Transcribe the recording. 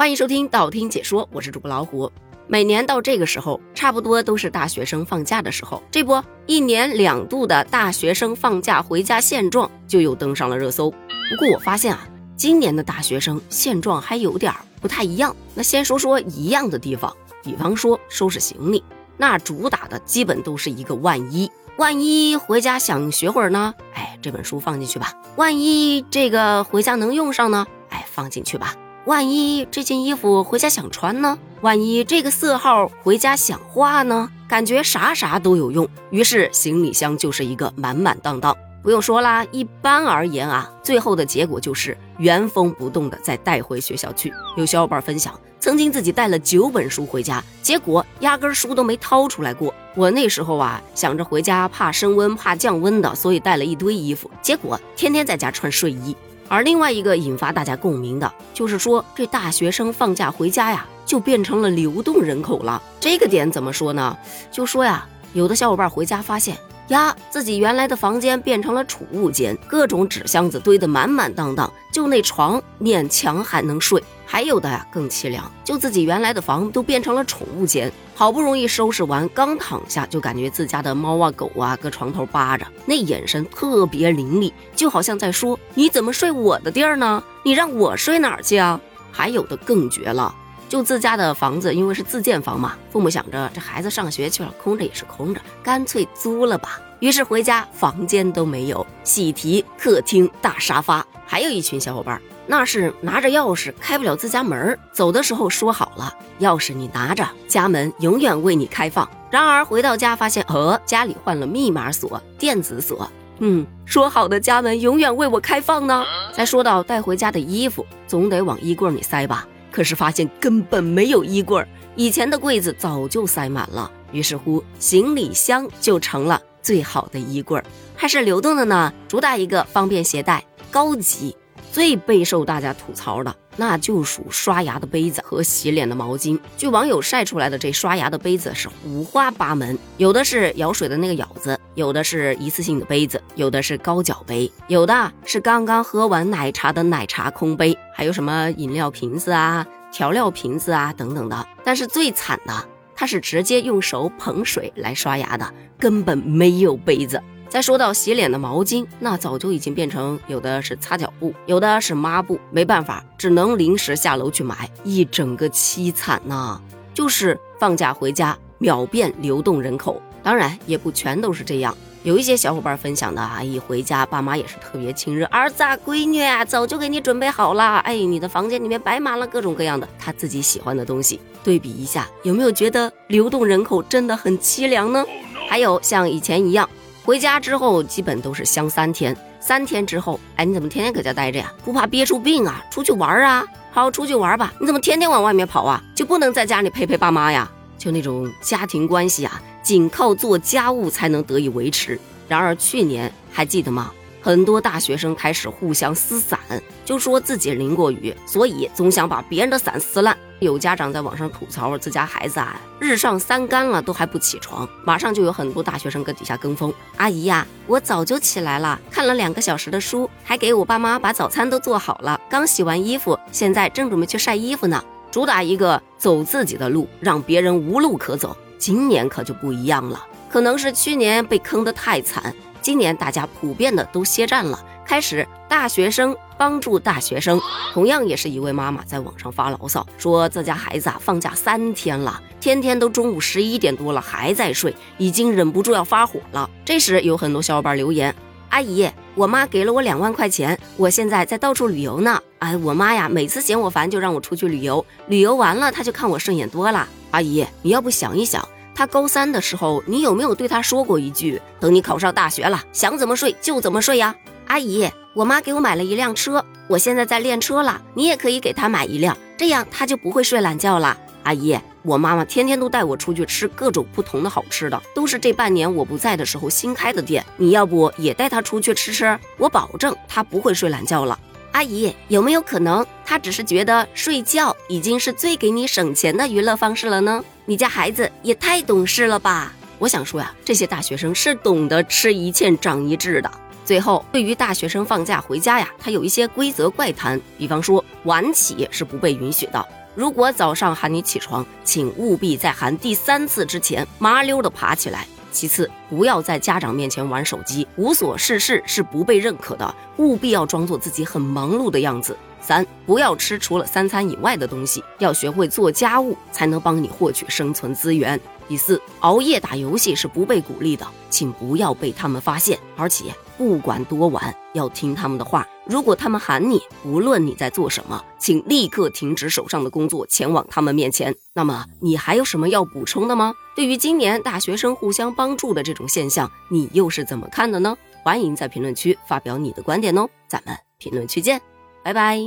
欢迎收听道听解说，我是主播老虎。每年到这个时候，差不多都是大学生放假的时候，这不，一年两度的大学生放假回家现状就又登上了热搜。不过我发现啊，今年的大学生现状还有点不太一样。那先说说一样的地方，比方说收拾行李，那主打的基本都是一个万一，万一回家想学会儿呢，哎，这本书放进去吧。万一这个回家能用上呢，哎，放进去吧。万一这件衣服回家想穿呢？万一这个色号回家想画呢？感觉啥啥都有用，于是行李箱就是一个满满当当。不用说啦，一般而言啊，最后的结果就是原封不动的再带回学校去。有小伙伴分享，曾经自己带了九本书回家，结果压根书都没掏出来过。我那时候啊，想着回家怕升温怕降温的，所以带了一堆衣服，结果天天在家穿睡衣。而另外一个引发大家共鸣的，就是说这大学生放假回家呀，就变成了流动人口了。这个点怎么说呢？就说呀，有的小伙伴回家发现。呀，自己原来的房间变成了储物间，各种纸箱子堆得满满当当，就那床勉强还能睡。还有的呀更凄凉，就自己原来的房都变成了宠物间，好不容易收拾完，刚躺下就感觉自家的猫啊狗啊搁床头扒着，那眼神特别凌厉，就好像在说你怎么睡我的地儿呢？你让我睡哪儿去啊？还有的更绝了。就自家的房子，因为是自建房嘛，父母想着这孩子上学去了，空着也是空着，干脆租了吧。于是回家房间都没有，喜提客厅大沙发。还有一群小伙伴，那是拿着钥匙开不了自家门，走的时候说好了，钥匙你拿着，家门永远为你开放。然而回到家发现，呃，家里换了密码锁、电子锁。嗯，说好的家门永远为我开放呢？再说到带回家的衣服，总得往衣柜里塞吧。可是发现根本没有衣柜，以前的柜子早就塞满了。于是乎，行李箱就成了最好的衣柜，还是流动的呢，主打一个方便携带、高级。最备受大家吐槽的，那就属刷牙的杯子和洗脸的毛巾。据网友晒出来的这刷牙的杯子是五花八门，有的是舀水的那个舀子，有的是一次性的杯子，有的是高脚杯，有的是刚刚喝完奶茶的奶茶空杯，还有什么饮料瓶子啊、调料瓶子啊等等的。但是最惨的，它是直接用手捧水来刷牙的，根本没有杯子。再说到洗脸的毛巾，那早就已经变成有的是擦脚布，有的是抹布，没办法，只能临时下楼去买，一整个凄惨呐！就是放假回家秒变流动人口，当然也不全都是这样，有一些小伙伴分享的啊，一回家爸妈也是特别亲热，儿子啊，闺女啊，早就给你准备好了，哎，你的房间里面摆满了各种各样的他自己喜欢的东西，对比一下，有没有觉得流动人口真的很凄凉呢？还有像以前一样。回家之后基本都是香三天，三天之后，哎，你怎么天天搁家待着呀？不怕憋出病啊？出去玩啊？好，出去玩吧。你怎么天天往外面跑啊？就不能在家里陪陪爸妈呀？就那种家庭关系啊，仅靠做家务才能得以维持。然而去年还记得吗？很多大学生开始互相撕伞，就说自己淋过雨，所以总想把别人的伞撕烂。有家长在网上吐槽自家孩子啊，日上三竿了都还不起床。马上就有很多大学生搁底下跟风。阿姨呀，我早就起来了，看了两个小时的书，还给我爸妈把早餐都做好了，刚洗完衣服，现在正准备去晒衣服呢。主打一个走自己的路，让别人无路可走。今年可就不一样了，可能是去年被坑得太惨。今年大家普遍的都歇战了，开始大学生帮助大学生。同样也是一位妈妈在网上发牢骚，说自家孩子啊放假三天了，天天都中午十一点多了还在睡，已经忍不住要发火了。这时有很多小伙伴留言：“阿姨，我妈给了我两万块钱，我现在在到处旅游呢。哎，我妈呀，每次嫌我烦就让我出去旅游，旅游完了她就看我顺眼多了。阿姨，你要不想一想？”他高三的时候，你有没有对他说过一句：“等你考上大学了，想怎么睡就怎么睡呀？”阿姨，我妈给我买了一辆车，我现在在练车了，你也可以给他买一辆，这样他就不会睡懒觉了。阿姨，我妈妈天天都带我出去吃各种不同的好吃的，都是这半年我不在的时候新开的店，你要不也带她出去吃吃？我保证她不会睡懒觉了。阿姨，有没有可能他只是觉得睡觉已经是最给你省钱的娱乐方式了呢？你家孩子也太懂事了吧！我想说呀，这些大学生是懂得吃一堑长一智的。最后，对于大学生放假回家呀，他有一些规则怪谈，比方说晚起是不被允许的，如果早上喊你起床，请务必在喊第三次之前麻溜的爬起来。其次，不要在家长面前玩手机，无所事事是不被认可的，务必要装作自己很忙碌的样子。三，不要吃除了三餐以外的东西，要学会做家务，才能帮你获取生存资源。第四，熬夜打游戏是不被鼓励的，请不要被他们发现，而且不管多晚，要听他们的话。如果他们喊你，无论你在做什么，请立刻停止手上的工作，前往他们面前。那么，你还有什么要补充的吗？对于今年大学生互相帮助的这种现象，你又是怎么看的呢？欢迎在评论区发表你的观点哦，咱们评论区见，拜拜。